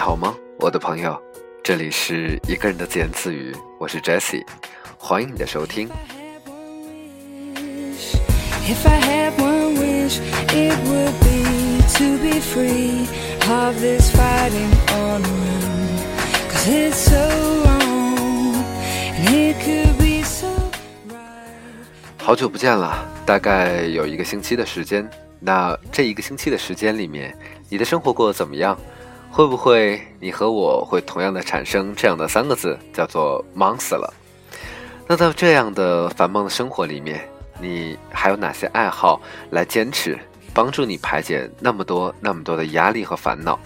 好吗，我的朋友？这里是一个人的自言自语，我是 Jesse，欢迎你的收听。好久不见了，大概有一个星期的时间。那这一个星期的时间里面，你的生活过得怎么样？会不会你和我会同样的产生这样的三个字，叫做忙死了？那在这样的繁忙的生活里面，你还有哪些爱好来坚持，帮助你排解那么多那么多的压力和烦恼？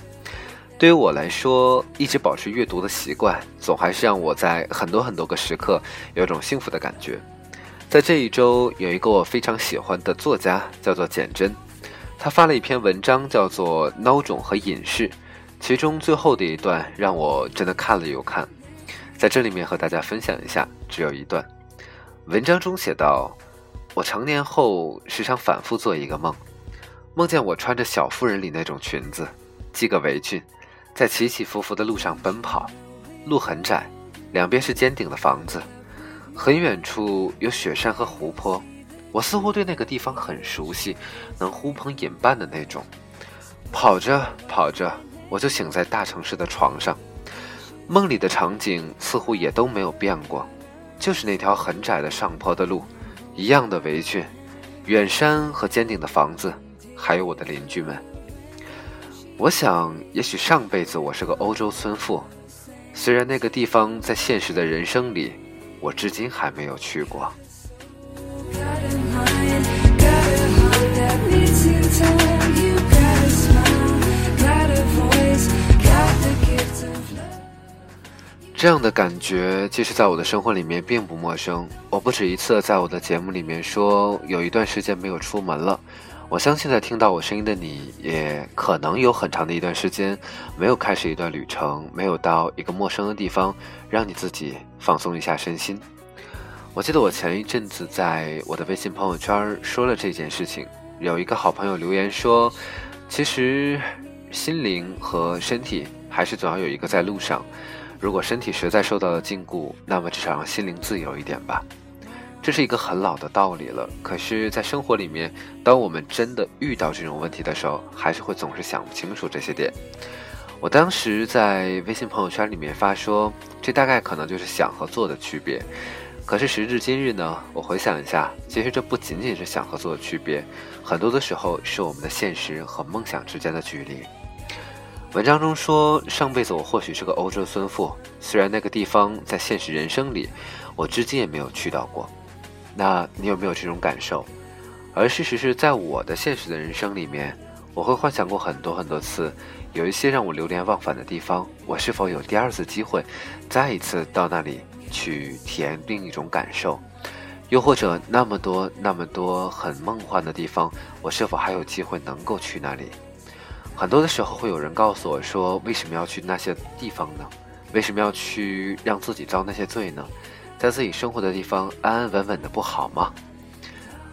对于我来说，一直保持阅读的习惯，总还是让我在很多很多个时刻有种幸福的感觉。在这一周，有一个我非常喜欢的作家，叫做简真，他发了一篇文章，叫做《孬种和隐士》，其中最后的一段让我真的看了又看，在这里面和大家分享一下，只有一段。文章中写道：“我成年后时常反复做一个梦，梦见我穿着《小妇人》里那种裙子，系个围裙，在起起伏伏的路上奔跑，路很窄，两边是尖顶的房子。”很远处有雪山和湖泊，我似乎对那个地方很熟悉，能呼朋引伴的那种。跑着跑着，我就醒在大城市的床上。梦里的场景似乎也都没有变过，就是那条很窄的上坡的路，一样的围裙，远山和尖顶的房子，还有我的邻居们。我想，也许上辈子我是个欧洲村妇，虽然那个地方在现实的人生里。我至今还没有去过。这样的感觉，其实在我的生活里面并不陌生。我不止一次在我的节目里面说，有一段时间没有出门了。我相信在听到我声音的你，也可能有很长的一段时间没有开始一段旅程，没有到一个陌生的地方，让你自己放松一下身心。我记得我前一阵子在我的微信朋友圈说了这件事情，有一个好朋友留言说，其实心灵和身体还是总要有一个在路上。如果身体实在受到了禁锢，那么至少让心灵自由一点吧。这是一个很老的道理了，可是，在生活里面，当我们真的遇到这种问题的时候，还是会总是想不清楚这些点。我当时在微信朋友圈里面发说，这大概可能就是想和做的区别。可是时至今日呢，我回想一下，其实这不仅仅是想和做的区别，很多的时候是我们的现实和梦想之间的距离。文章中说，上辈子我或许是个欧洲村妇，虽然那个地方在现实人生里，我至今也没有去到过。那你有没有这种感受？而事实是在我的现实的人生里面，我会幻想过很多很多次，有一些让我流连忘返的地方，我是否有第二次机会，再一次到那里去体验另一种感受？又或者那么多那么多很梦幻的地方，我是否还有机会能够去那里？很多的时候会有人告诉我说：“为什么要去那些地方呢？为什么要去让自己遭那些罪呢？”在自己生活的地方安安稳稳的不好吗？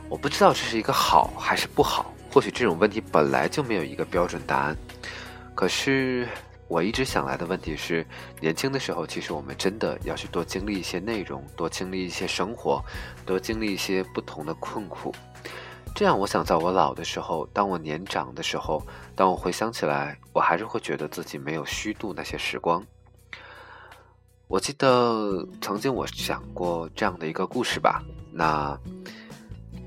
我不知道这是一个好还是不好。或许这种问题本来就没有一个标准答案。可是我一直想来的问题是：年轻的时候，其实我们真的要去多经历一些内容，多经历一些生活，多经历一些不同的困苦。这样，我想在我老的时候，当我年长的时候，当我回想起来，我还是会觉得自己没有虚度那些时光。我记得曾经我讲过这样的一个故事吧，那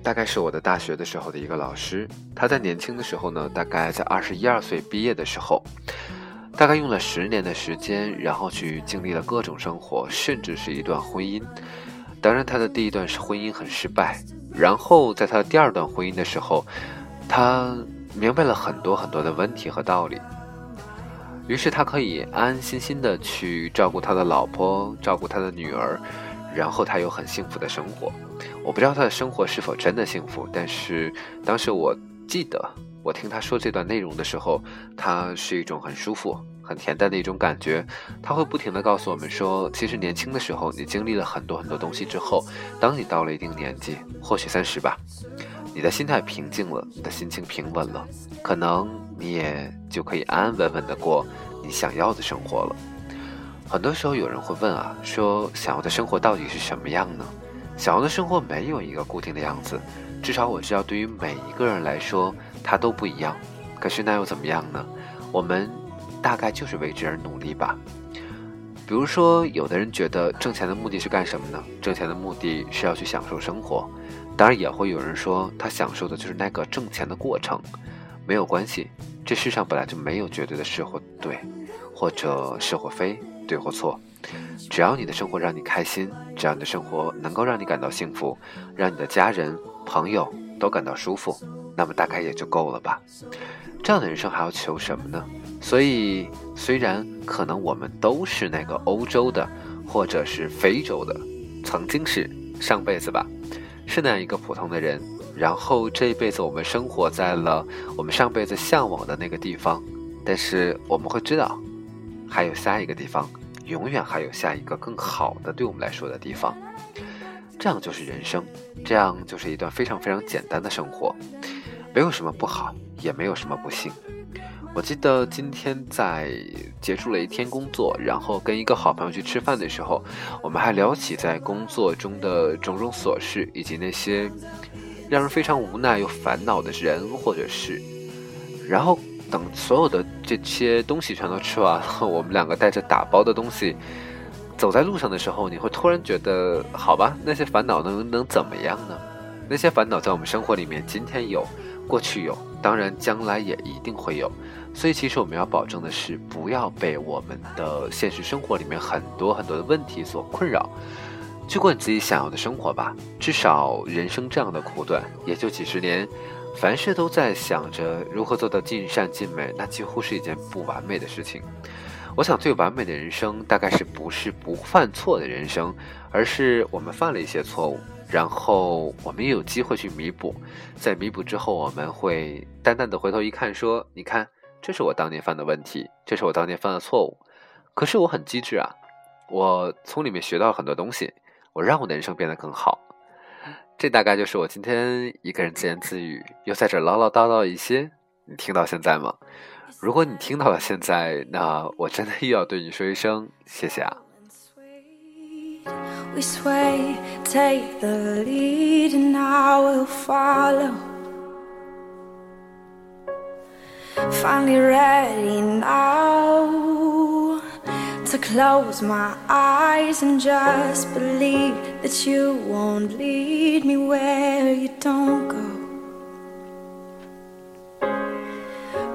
大概是我的大学的时候的一个老师，他在年轻的时候呢，大概在二十一二岁毕业的时候，大概用了十年的时间，然后去经历了各种生活，甚至是一段婚姻。当然，他的第一段是婚姻很失败，然后在他的第二段婚姻的时候，他明白了很多很多的问题和道理。于是他可以安安心心的去照顾他的老婆，照顾他的女儿，然后他有很幸福的生活。我不知道他的生活是否真的幸福，但是当时我记得我听他说这段内容的时候，他是一种很舒服、很恬淡的一种感觉。他会不停的告诉我们说，其实年轻的时候你经历了很多很多东西之后，当你到了一定年纪，或许三十吧，你的心态平静了，你的心情平稳了，可能你也就可以安安稳稳的过你想要的生活了。很多时候有人会问啊，说想要的生活到底是什么样呢？想要的生活没有一个固定的样子，至少我知道，对于每一个人来说，它都不一样。可是那又怎么样呢？我们大概就是为之而努力吧。比如说，有的人觉得挣钱的目的是干什么呢？挣钱的目的是要去享受生活。当然，也会有人说，他享受的就是那个挣钱的过程。没有关系，这世上本来就没有绝对的是或对，或者是或非。对或错，只要你的生活让你开心，只要你的生活能够让你感到幸福，让你的家人朋友都感到舒服，那么大概也就够了吧。这样的人生还要求什么呢？所以，虽然可能我们都是那个欧洲的，或者是非洲的，曾经是上辈子吧，是那样一个普通的人，然后这一辈子我们生活在了我们上辈子向往的那个地方，但是我们会知道。还有下一个地方，永远还有下一个更好的对我们来说的地方，这样就是人生，这样就是一段非常非常简单的生活，没有什么不好，也没有什么不幸。我记得今天在结束了一天工作，然后跟一个好朋友去吃饭的时候，我们还聊起在工作中的种种琐事，以及那些让人非常无奈又烦恼的人或者事，然后。等所有的这些东西全都吃完了，我们两个带着打包的东西走在路上的时候，你会突然觉得，好吧，那些烦恼能能怎么样呢？那些烦恼在我们生活里面，今天有，过去有，当然将来也一定会有。所以，其实我们要保证的是，不要被我们的现实生活里面很多很多的问题所困扰，去过你自己想要的生活吧。至少人生这样的苦短，也就几十年。凡事都在想着如何做到尽善尽美，那几乎是一件不完美的事情。我想最完美的人生，大概是不是不犯错的人生，而是我们犯了一些错误，然后我们也有机会去弥补。在弥补之后，我们会淡淡的回头一看，说：“你看，这是我当年犯的问题，这是我当年犯的错误。可是我很机智啊，我从里面学到了很多东西，我让我的人生变得更好。”这大概就是我今天一个人自言自语，又在这唠唠叨叨一些。你听到现在吗？如果你听到了现在，那我真的又要对你说一声谢谢啊。To close my eyes and just believe that you won't lead me where you don't go.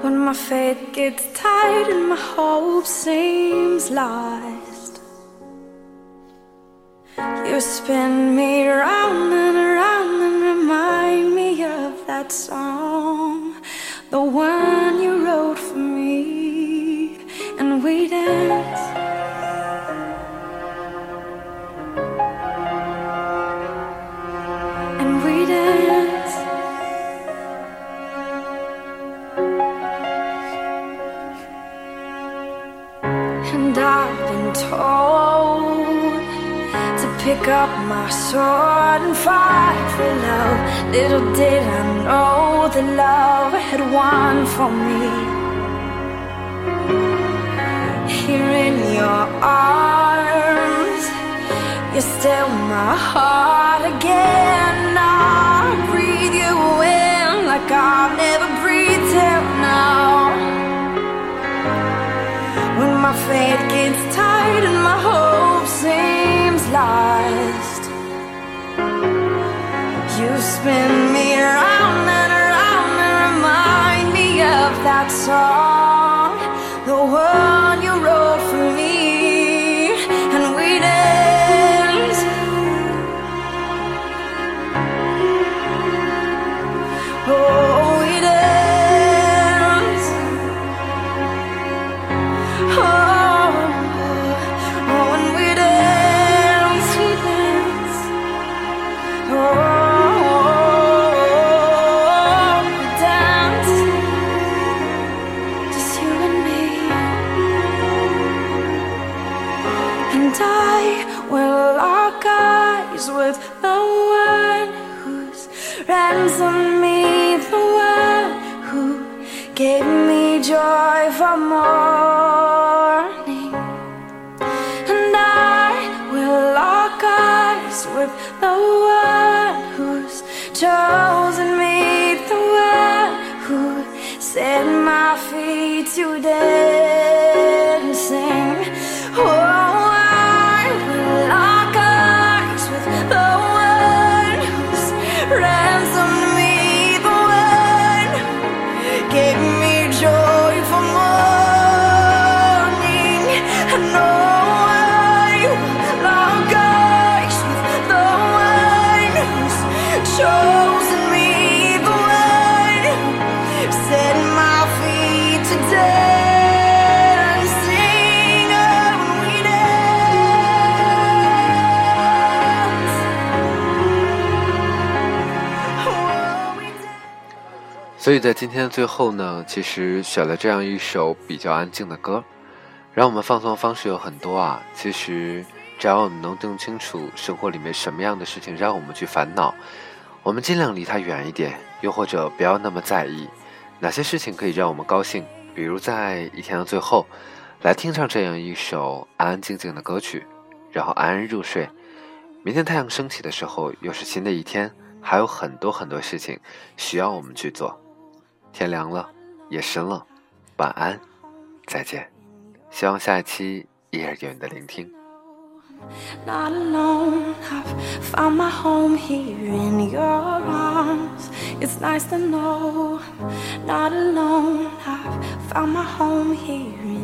When my faith gets tired and my hope seems lost, you spin me round and around and remind me of that song, the one you wrote for me, and we dance. Pick up my sword and fight for love. Little did I know that love had won for me. Here in your arms, you still my heart again. find some 所以在今天最后呢，其实选了这样一首比较安静的歌，让我们放松的方式有很多啊。其实只要我们能弄清楚生活里面什么样的事情让我们去烦恼，我们尽量离它远一点，又或者不要那么在意。哪些事情可以让我们高兴？比如在一天的最后，来听上这样一首安安静静的歌曲，然后安安入睡。明天太阳升起的时候，又是新的一天，还有很多很多事情需要我们去做。天凉了，夜深了，晚安，再见。希望下一期依然有你的聆听。Not alone, I've found my home here in your arms. It's nice to know not alone. I've found my home here in